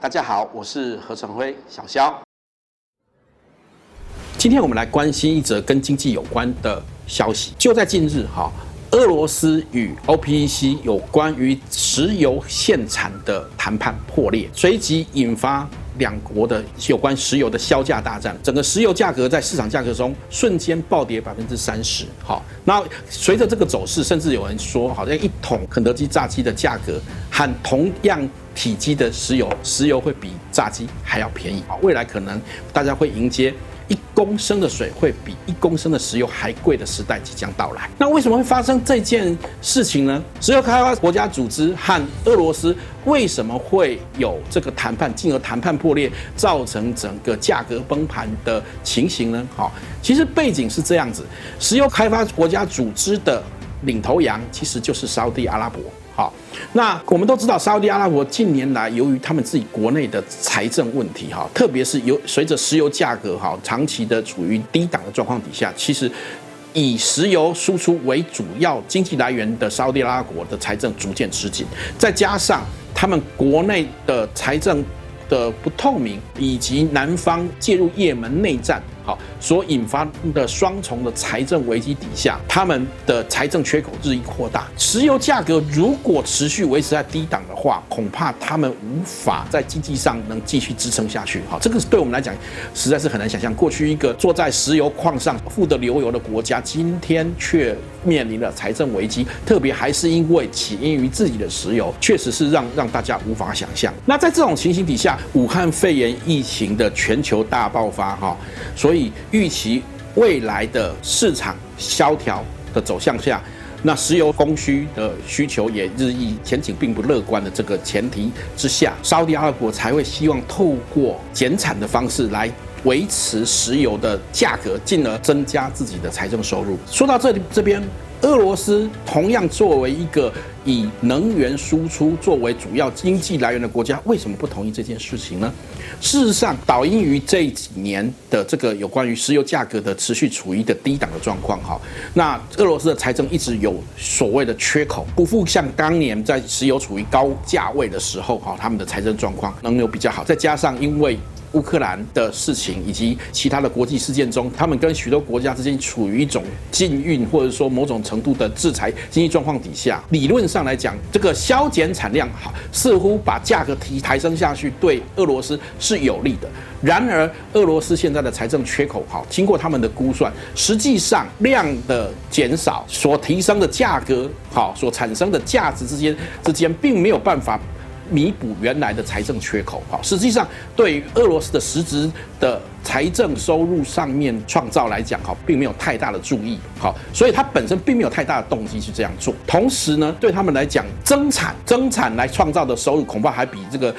大家好，我是何成辉小肖。今天我们来关心一则跟经济有关的消息。就在近日，哈，俄罗斯与 OPEC 有关于石油限产的谈判破裂，随即引发。两国的有关石油的销价大战，整个石油价格在市场价格中瞬间暴跌百分之三十。好，那随着这个走势，甚至有人说，好像一桶肯德基炸鸡的价格和同样体积的石油，石油会比炸鸡还要便宜。未来可能大家会迎接。一公升的水会比一公升的石油还贵的时代即将到来。那为什么会发生这件事情呢？石油开发国家组织和俄罗斯为什么会有这个谈判，进而谈判破裂，造成整个价格崩盘的情形呢？好，其实背景是这样子：石油开发国家组织的领头羊其实就是沙地阿拉伯。好，那我们都知道，沙乌地阿拉伯近年来由于他们自己国内的财政问题，哈，特别是由随着石油价格哈长期的处于低档的状况底下，其实以石油输出为主要经济来源的沙乌地阿拉伯的财政逐渐吃紧，再加上他们国内的财政的不透明，以及南方介入也门内战。好，所引发的双重的财政危机底下，他们的财政缺口日益扩大。石油价格如果持续维持在低档的话，恐怕他们无法在经济上能继续支撑下去。哈，这个对我们来讲实在是很难想象。过去一个坐在石油矿上富得流油的国家，今天却面临了财政危机，特别还是因为起因于自己的石油，确实是让让大家无法想象。那在这种情形底下，武汉肺炎疫情的全球大爆发，哈，所以预期未来的市场萧条的走向下，那石油供需的需求也日益前景并不乐观的这个前提之下，沙特阿拉伯才会希望透过减产的方式来维持石油的价格，进而增加自己的财政收入。说到这里这边。俄罗斯同样作为一个以能源输出作为主要经济来源的国家，为什么不同意这件事情呢？事实上，导因于这几年的这个有关于石油价格的持续处于一个低档的状况。哈，那俄罗斯的财政一直有所谓的缺口，不复像当年在石油处于高价位的时候，哈，他们的财政状况能有比较好。再加上因为乌克兰的事情以及其他的国际事件中，他们跟许多国家之间处于一种禁运或者说某种程度的制裁经济状况底下，理论上来讲，这个削减产量好，似乎把价格提抬升下去，对俄罗斯是有利的。然而，俄罗斯现在的财政缺口好，经过他们的估算，实际上量的减少所提升的价格好，所产生的价值之间之间并没有办法。弥补原来的财政缺口，哈，实际上对于俄罗斯的实质的财政收入上面创造来讲，哈，并没有太大的注意，好，所以它本身并没有太大的动机去这样做。同时呢，对他们来讲，增产增产来创造的收入，恐怕还比这个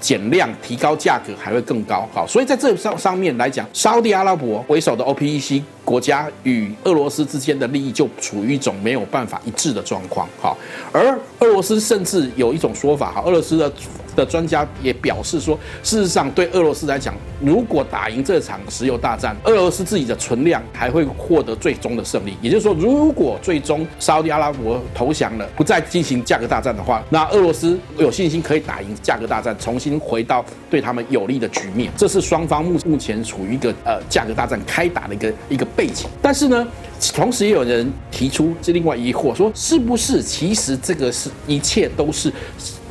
减量提高价格还会更高，好，所以在这上上面来讲，沙地阿拉伯为首的 OPEC 国家与俄罗斯之间的利益就处于一种没有办法一致的状况，好，而俄罗斯甚至有一种说法，哈，俄罗斯的的专家也表示说，事实上对俄罗斯来讲，如果打赢这场石油大战，俄罗斯自己的存量还会获得最终的胜利。也就是说，如果最终沙特阿拉伯投降了，不再进行价格大战的话，那俄罗斯有信心可以打赢价格大战，重新回到对他们有利的局面。这是双方目目前处于一个呃价格大战开打的一个一个背景。但是呢，同时也有人提出这另外疑惑，说是不是其实这个是一切都是。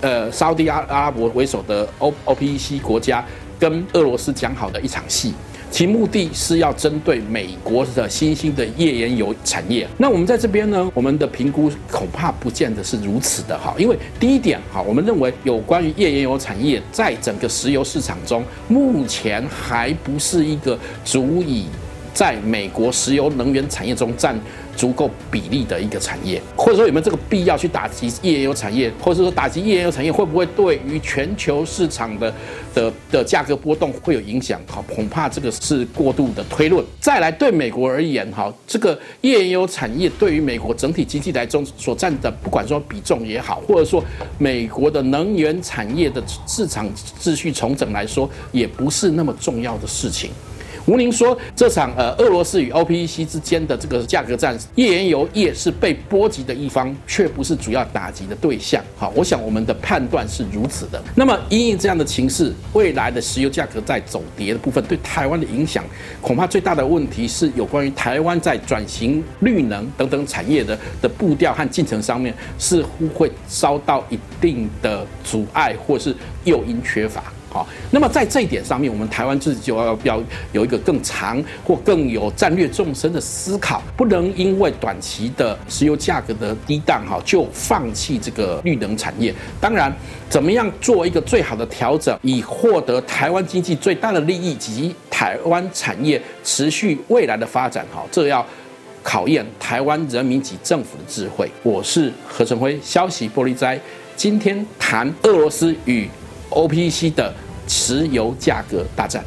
呃，沙地阿阿拉伯为首的 O OPEC 国家跟俄罗斯讲好的一场戏，其目的是要针对美国的新兴的页岩油产业。那我们在这边呢，我们的评估恐怕不见得是如此的哈，因为第一点哈，我们认为有关于页岩油产业在整个石油市场中，目前还不是一个足以在美国石油能源产业中占。足够比例的一个产业，或者说有没有这个必要去打击页岩油产业，或者说打击页岩油产业会不会对于全球市场的的的价格波动会有影响？好，恐怕这个是过度的推论。再来，对美国而言，哈，这个页岩油产业对于美国整体经济来中所占的，不管说比重也好，或者说美国的能源产业的市场秩序重整来说，也不是那么重要的事情。吴宁说，这场呃俄罗斯与 OPEC 之间的这个价格战，页岩油业是被波及的一方，却不是主要打击的对象。好，我想我们的判断是如此的。那么因应这样的情势，未来的石油价格在走跌的部分，对台湾的影响，恐怕最大的问题是有关于台湾在转型绿能等等产业的的步调和进程上面，似乎会遭到一定的阻碍，或是诱因缺乏。好，那么在这一点上面，我们台湾自己就要要有一个更长或更有战略纵深的思考，不能因为短期的石油价格的低档哈，就放弃这个绿能产业。当然，怎么样做一个最好的调整，以获得台湾经济最大的利益及台湾产业持续未来的发展哈，这要考验台湾人民及政府的智慧。我是何承辉，消息玻璃斋，今天谈俄罗斯与 OPEC 的石油价格大战。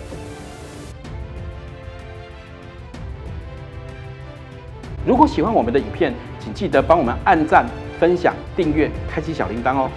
如果喜欢我们的影片，请记得帮我们按赞、分享、订阅、开启小铃铛哦。